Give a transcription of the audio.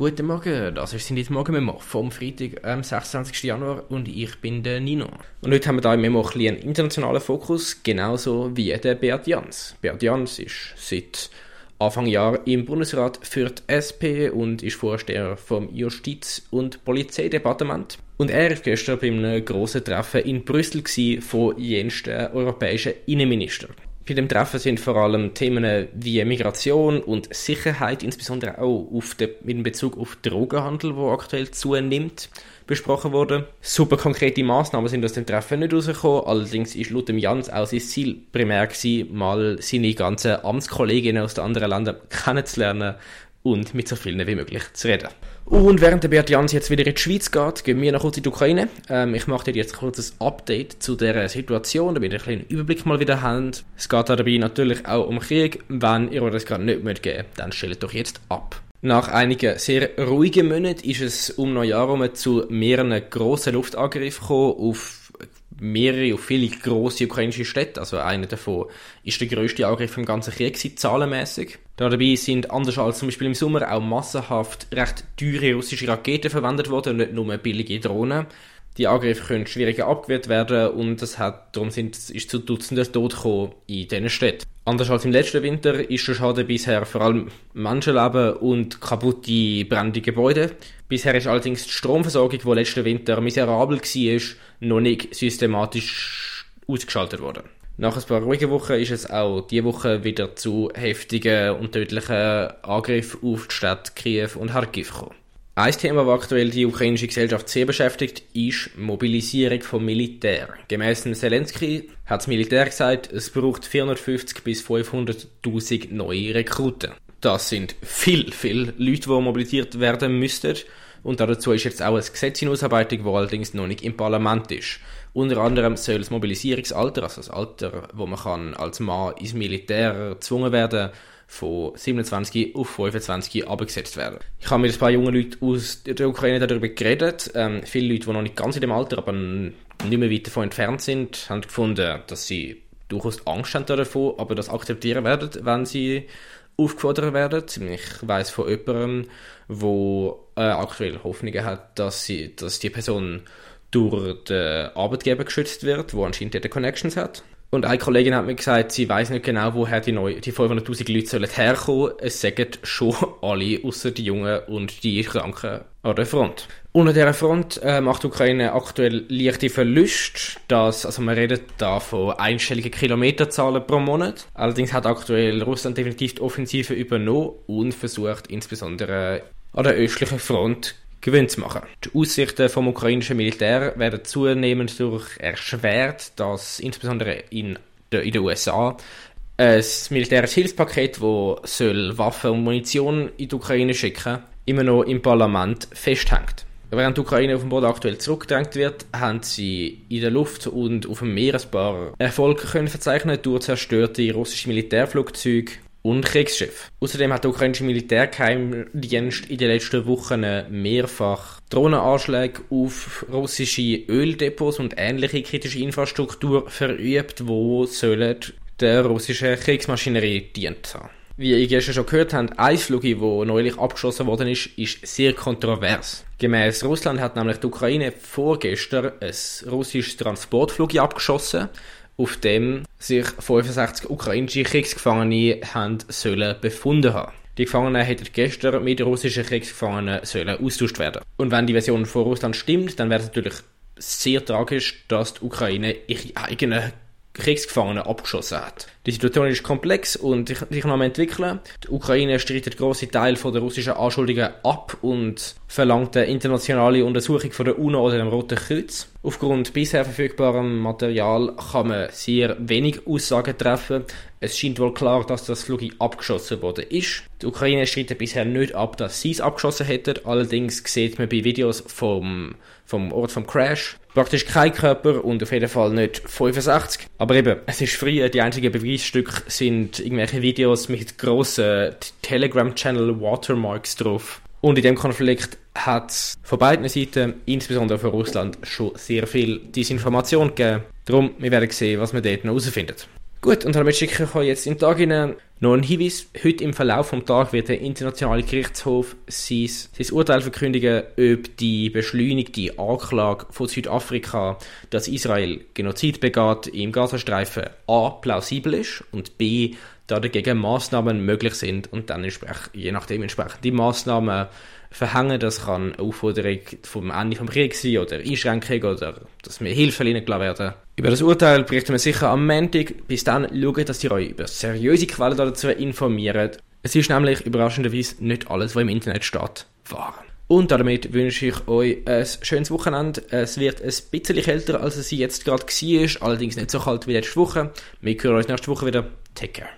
Guten Morgen, das ist die Morgen Memo vom Freitag, am 26. Januar und ich bin der Nino. Und heute haben wir da im Memo ein einen internationalen Fokus, genauso wie der Beat Jans. Beat Jans ist seit Anfang Jahr im Bundesrat für die SP und ist Vorsteher vom Justiz- und Polizeidepartement. Und er war gestern bei einem grossen Treffen in Brüssel von jensten europäischen Innenministern. Bei dem Treffen sind vor allem Themen wie Migration und Sicherheit, insbesondere auch auf den, in Bezug auf Drogenhandel, wo aktuell zunimmt, besprochen worden. Super konkrete Maßnahmen sind aus dem Treffen nicht rausgekommen, allerdings ist laut dem Jans auch sein Ziel primär gewesen, mal seine ganzen Amtskolleginnen aus den anderen Ländern kennenzulernen und mit so vielen wie möglich zu reden. Und während der Beat Jans jetzt wieder in die Schweiz geht, gehen wir noch kurz in die Ukraine. Ähm, ich mache dir jetzt kurz ein Update zu der Situation, damit ihr einen kleinen Überblick mal wieder habt. Es geht dabei natürlich auch um Krieg. Wenn ihr euch das gerade nicht mitgeben dann stellt doch jetzt ab. Nach einigen sehr ruhigen Monaten ist es um Neujahr herum zu mehreren grossen Luftangriffen gekommen auf mehrere auf viele große ukrainische Städte. Also einer davon ist der größte Angriff im ganzen Krieg, zahlenmäßig. Dabei sind anders als zum Beispiel im Sommer auch massenhaft recht teure russische Raketen verwendet worden nicht nur billige Drohnen. Die Angriffe können schwieriger abgewehrt werden und es hat, darum sind, ist zu Dutzenden Tod gekommen in diesen Städten. Anders als im letzten Winter ist der Schaden bisher vor allem Menschenleben und kaputte brennende Gebäude. Bisher ist allerdings die Stromversorgung, die letzten Winter miserabel war, noch nicht systematisch ausgeschaltet worden. Nach ein paar ruhigen Wochen ist es auch diese Woche wieder zu heftigen und tödlichen Angriffen auf die Stadt Kiew und Kharkiv gekommen. Ein Thema, das aktuell die ukrainische Gesellschaft sehr beschäftigt, ist Mobilisierung vom Militär. Gemäss Zelensky hat das Militär gesagt, es braucht 450 bis 500.000 neue Rekruten. Das sind viel, viel Leute, die mobilisiert werden müssten. Und dazu ist jetzt auch ein Gesetz in Ausarbeitung, das allerdings noch nicht im Parlament ist. Unter anderem soll das Mobilisierungsalter, also das Alter, wo man kann als Mann ins Militär gezwungen werden von 27 auf 25 abgesetzt werden. Ich habe mit ein paar jungen Leuten aus der Ukraine darüber geredet. Ähm, viele Leute, die noch nicht ganz in dem Alter, aber nicht mehr weit davon entfernt sind, haben gefunden, dass sie durchaus Angst haben davon, aber das akzeptieren werden, wenn sie aufgefordert werden. Ich weiß von jemandem, der äh, aktuell Hoffnungen hat, dass, sie, dass die Person durch den Arbeitgeber geschützt wird, wo anscheinend dort Connections hat. Und eine Kollegin hat mir gesagt, sie weiß nicht genau, woher die, die 500.000 Leute sollen herkommen. Es sagen schon alle, außer die Jungen und die Kranken an der Front. Unter dieser Front äh, macht die Ukraine aktuell leichte Verluste. Das, also man redet da von einstelligen Kilometerzahlen pro Monat. Allerdings hat aktuell Russland definitiv die Offensive übernommen und versucht insbesondere an der östlichen Front Gewinn zu machen. Die Aussichten vom ukrainischen Militär werden zunehmend durch erschwert, dass insbesondere in, der, in den USA ein militärisches Hilfspaket, das soll Waffen und Munition in die Ukraine schicken, immer noch im Parlament festhängt. Während die Ukraine auf dem Boden aktuell zurückgedrängt wird, haben sie in der Luft und auf dem Meer ein paar Erfolge können verzeichnen durch zerstörte russische Militärflugzeuge und Kriegsschiff. Außerdem hat der ukrainische Militärgeheimdienst in den letzten Wochen mehrfach Drohnenanschläge auf russische Öldepots und ähnliche kritische Infrastruktur verübt, wo sollen der russischen Kriegsmaschinerie dient haben. Wie ihr gestern schon gehört habt, ein Flug, der neulich abgeschossen worden ist, ist sehr kontrovers. Gemäß Russland hat nämlich die Ukraine vorgestern ein russisches Transportflug abgeschossen, auf dem sich 65 ukrainische Kriegsgefangene haben sollen befunden haben. Die Gefangenen hätten gestern mit russischen Kriegsgefangenen sollen austauscht werden. Und wenn die Version von Russland stimmt, dann wäre es natürlich sehr tragisch, dass die Ukraine ihre eigenen Kriegsgefangene abgeschossen hat. Die Situation ist komplex und sich noch am entwickeln. Die Ukraine streitet große Teile der russischen Anschuldigungen ab und verlangt eine internationale Untersuchung von der UNO oder dem Roten Kreuz. Aufgrund bisher verfügbarem Material kann man sehr wenig Aussagen treffen. Es scheint wohl klar, dass das Flugzeug abgeschossen worden ist. Die Ukraine streitet bisher nicht ab, dass sie es abgeschossen hätten. Allerdings sieht man bei Videos vom, vom Ort vom Crash praktisch kein Körper und auf jeden Fall nicht 65. Aber eben, es ist frei, die einzigen Beweisstücke sind irgendwelche Videos mit grossen Telegram-Channel Watermarks drauf. Und in dem Konflikt hat es von beiden Seiten, insbesondere von Russland, schon sehr viel Desinformation gegeben. Darum, wir werden sehen, was wir dort noch herausfinden. Gut, und damit schicke ich euch jetzt im Tag hinein noch einen Hinweis. Heute im Verlauf vom Tag wird der Internationale Gerichtshof sein, sein Urteil verkündigen, ob die beschleunigte Anklage von Südafrika, dass Israel Genozid begeht im Gazastreifen, a. plausibel ist und b. da dagegen Maßnahmen möglich sind und dann je nachdem entsprechend die Maßnahmen verhängen. Das kann eine Aufforderung vom Ende vom Krieg sein oder Einschränkung oder dass mehr Hilfe reingelassen werden. Über das Urteil berichten wir sicher am Montag. Bis dann schaut, dass ihr euch über seriöse Quellen dazu informiert. Es ist nämlich überraschenderweise nicht alles, was im Internet steht, wahr. Und damit wünsche ich euch ein schönes Wochenende. Es wird ein bisschen kälter, als es jetzt gerade war, allerdings nicht so kalt wie letzte Woche. Wir hören uns nächste Woche wieder. Take care.